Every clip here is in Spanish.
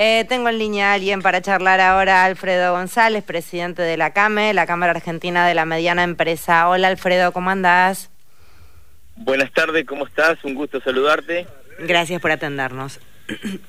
Eh, tengo en línea a alguien para charlar ahora, Alfredo González, presidente de la CAME, la Cámara Argentina de la Mediana Empresa. Hola Alfredo, ¿cómo andás? Buenas tardes, ¿cómo estás? Un gusto saludarte. Gracias por atendernos.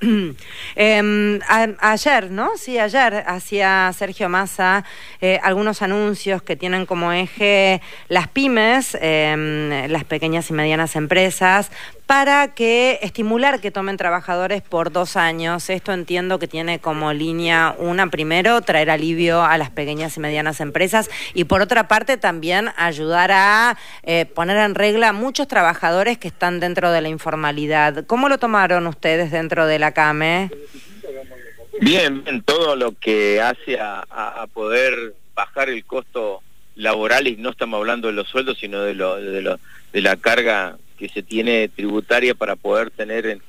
eh, ayer, ¿no? Sí, ayer hacía Sergio Massa eh, algunos anuncios que tienen como eje las pymes, eh, las pequeñas y medianas empresas, para que estimular que tomen trabajadores por dos años. Esto entiendo que tiene como línea una, primero, traer alivio a las pequeñas y medianas empresas y por otra parte también ayudar a eh, poner en regla a muchos trabajadores que están dentro de la informalidad. ¿Cómo lo tomaron ustedes dentro de la CAME? Bien, bien, todo lo que hace a, poder bajar el costo laboral y no estamos hablando de los sueldos, sino de, lo, de, lo, de la carga que se tiene tributaria para poder tener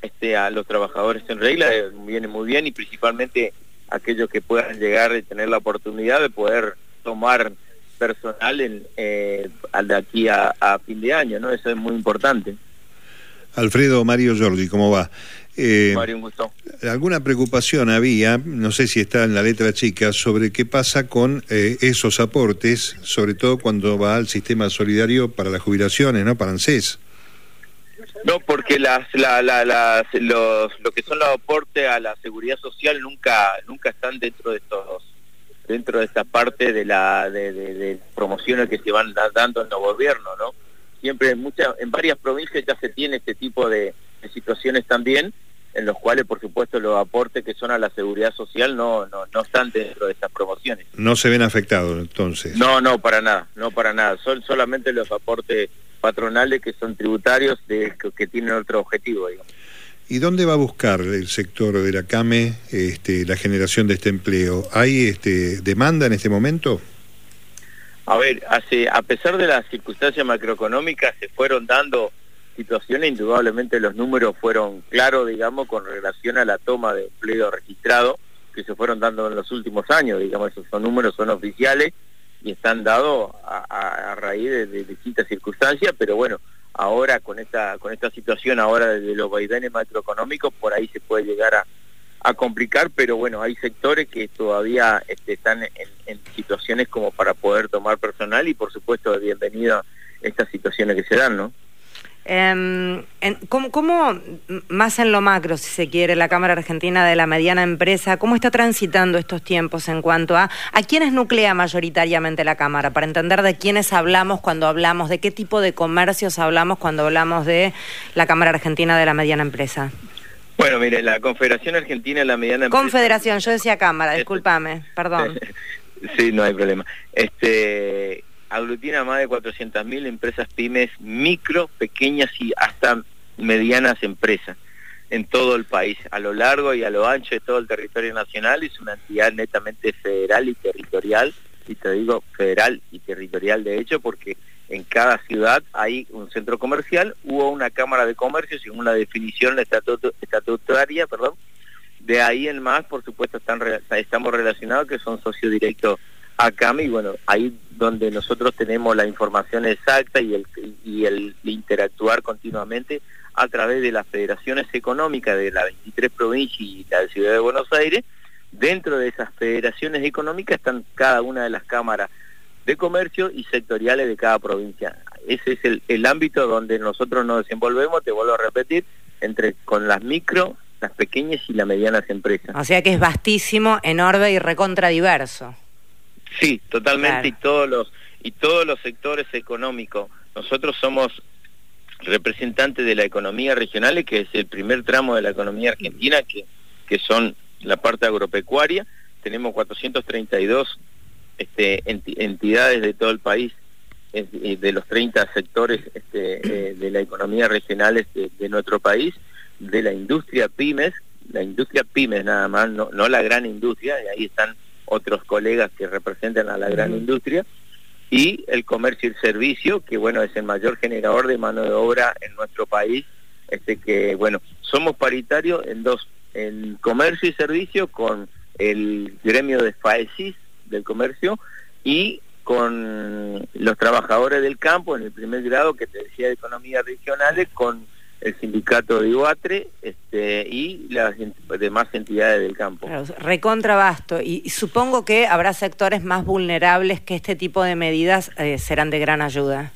este, a los trabajadores en regla eh, viene muy bien y principalmente aquellos que puedan llegar y tener la oportunidad de poder tomar personal eh, de aquí a, fin de año, ¿no? Eso es muy importante. Alfredo Mario Jordi, ¿cómo va? Eh, Mario, un gusto. Alguna preocupación había, no sé si está en la letra chica, sobre qué pasa con eh, esos aportes, sobre todo cuando va al sistema solidario para las jubilaciones, ¿no? Para ANSES. No, porque las, la, la, las, los, lo que son los aportes a la seguridad social nunca, nunca están dentro de estos, dentro de esta parte de la, de, de, promociones que se van dando en los gobiernos, ¿no? Siempre en muchas, en varias provincias ya se tiene este tipo de situaciones también en los cuales, por supuesto, los aportes que son a la seguridad social no, no, no están dentro de estas promociones. ¿No se ven afectados entonces? No, no, para nada, no para nada. Son solamente los aportes patronales que son tributarios de, que, tienen otro objetivo, digamos. ¿Y dónde va a buscar el sector de la CAME este, la generación de este empleo? ¿Hay este, demanda en este momento? A ver, a pesar de las circunstancias macroeconómicas, se fueron dando situación, indudablemente los números fueron claros, digamos, con relación a la toma de empleo registrado que se fueron dando en los últimos años, digamos, esos números son oficiales y están dados a, raíz de, distintas circunstancias, pero bueno, ahora con esta con esta situación ahora de los vaivenes macroeconómicos, por ahí se puede llegar a, complicar, pero bueno, hay sectores que todavía este, están en, situaciones como para poder tomar personal y por supuesto bienvenido estas situaciones que se dan, ¿no? Eh, ¿cómo, más en lo macro, si se quiere, la Cámara Argentina de la Mediana Empresa, cómo está transitando estos tiempos en cuanto a a quiénes nuclea mayoritariamente la Cámara, para entender de quiénes hablamos cuando hablamos, de qué tipo de comercios hablamos cuando hablamos de la Cámara Argentina de la Mediana Empresa? Bueno, mire, la Confederación Argentina de la Mediana Empresa... Confederación, yo decía Cámara, discúlpame, perdón. sí, no hay problema. Este aglutina más de 400.000 empresas pymes, micro, pequeñas y hasta medianas empresas en todo el país, a lo largo y a lo ancho de todo el territorio nacional, es una entidad netamente federal y territorial, y te digo federal y territorial de hecho, porque en cada ciudad hay un centro comercial, hubo una cámara de comercio, según la definición estatutaria, perdón, de ahí en más, por supuesto, estamos relacionados que son socios directos a CAMI, y bueno, ahí donde nosotros tenemos la información exacta y el, y el interactuar continuamente a través de las federaciones económicas de las 23 provincias y la Ciudad de Buenos Aires. Dentro de esas federaciones económicas están cada una de las cámaras de comercio y sectoriales de cada provincia. Ese es el, el ámbito donde nosotros nos desenvolvemos, te vuelvo a repetir, entre con las micro, las pequeñas y las medianas empresas. O sea que es vastísimo, enorme y recontradiverso. Sí, totalmente y todos los y todos los sectores económicos. Nosotros somos representantes de la economía regional, que es el primer tramo de la economía argentina, que, que son la parte agropecuaria. Tenemos 432 este, entidades de todo el país, de los 30 sectores este, eh, de la economía regional este, de nuestro país, de la industria pymes, la industria pymes nada más, no, no la gran industria, y ahí están otros colegas que representan a la gran industria, y el comercio y el servicio, que bueno, es el mayor generador de mano de obra en nuestro país, este que bueno, somos paritarios en dos, en comercio y servicio con el gremio de FAESIS del comercio y con los trabajadores del campo en el primer grado que te decía de economía regionales con el sindicato de Iguatre este, y las demás entidades del campo. Claro, recontrabasto. Y, supongo que habrá sectores más vulnerables que este tipo de medidas eh, serán de gran ayuda.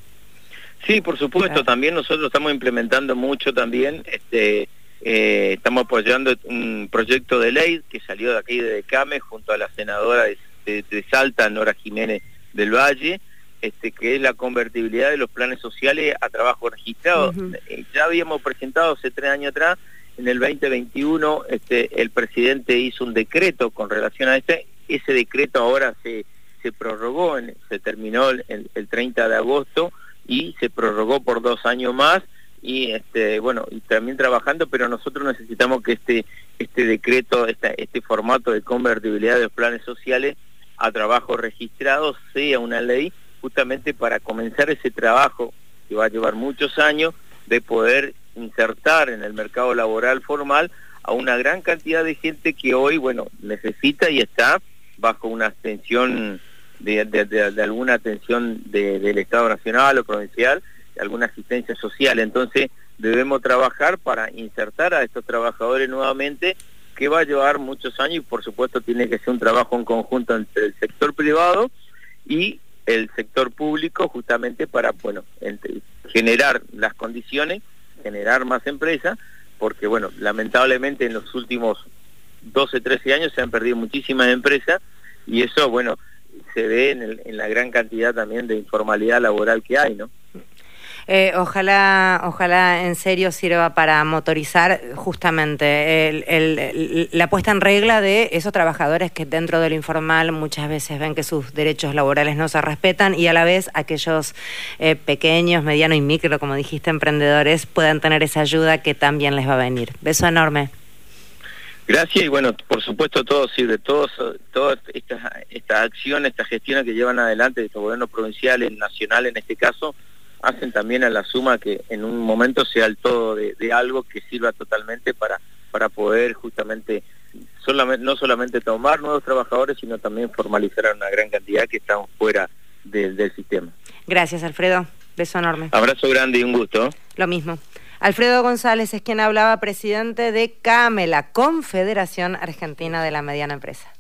Sí, por supuesto. También nosotros estamos implementando mucho también. Este, eh, estamos apoyando un proyecto de ley que salió de aquí de Came junto a la senadora de, de Salta, Nora Jiménez del Valle este, que es la convertibilidad de los planes sociales a trabajo registrado. Eh, ya habíamos presentado hace tres años atrás, en el 2021 este, el presidente hizo un decreto con relación a este, ese decreto ahora se, se prorrogó, se terminó el, 30 de agosto y se prorrogó por dos años más. Y este bueno y también trabajando pero nosotros necesitamos que este este decreto este formato de convertibilidad de los planes sociales a trabajo registrado sea una ley justamente para comenzar ese trabajo que va a llevar muchos años de poder insertar en el mercado laboral formal a una gran cantidad de gente que hoy, bueno, necesita y está bajo una atención de, alguna atención del Estado Nacional o provincial, de alguna asistencia social. Entonces, debemos trabajar para insertar a estos trabajadores nuevamente, que va a llevar muchos años y por supuesto tiene que ser un trabajo en conjunto entre el sector privado y el sector público justamente para bueno generar las condiciones generar más empresas porque bueno lamentablemente en los últimos 12 13 años se han perdido muchísimas empresas y eso bueno se ve en, en la gran cantidad también de informalidad laboral que hay no eh, ojalá, ojalá en serio sirva para motorizar justamente la puesta en regla de esos trabajadores que dentro de lo informal muchas veces ven que sus derechos laborales no se respetan y a la vez aquellos eh, pequeños, medianos y micro, como dijiste, emprendedores puedan tener esa ayuda que también les va a venir. Beso enorme. Gracias y bueno, por supuesto todos, sí, de todos, todas estas esta acciones, estas gestiones que llevan adelante de gobierno provincial, el nacional en este caso, hacen también a la suma que en un momento sea el todo de, algo que sirva totalmente para, para poder justamente solamente, no solamente tomar nuevos trabajadores, sino también formalizar a una gran cantidad que están fuera del sistema. Gracias, Alfredo. Beso enorme. Abrazo grande y un gusto. Lo mismo. Alfredo González es quien hablaba, presidente de CAME, la Confederación Argentina de la Mediana Empresa.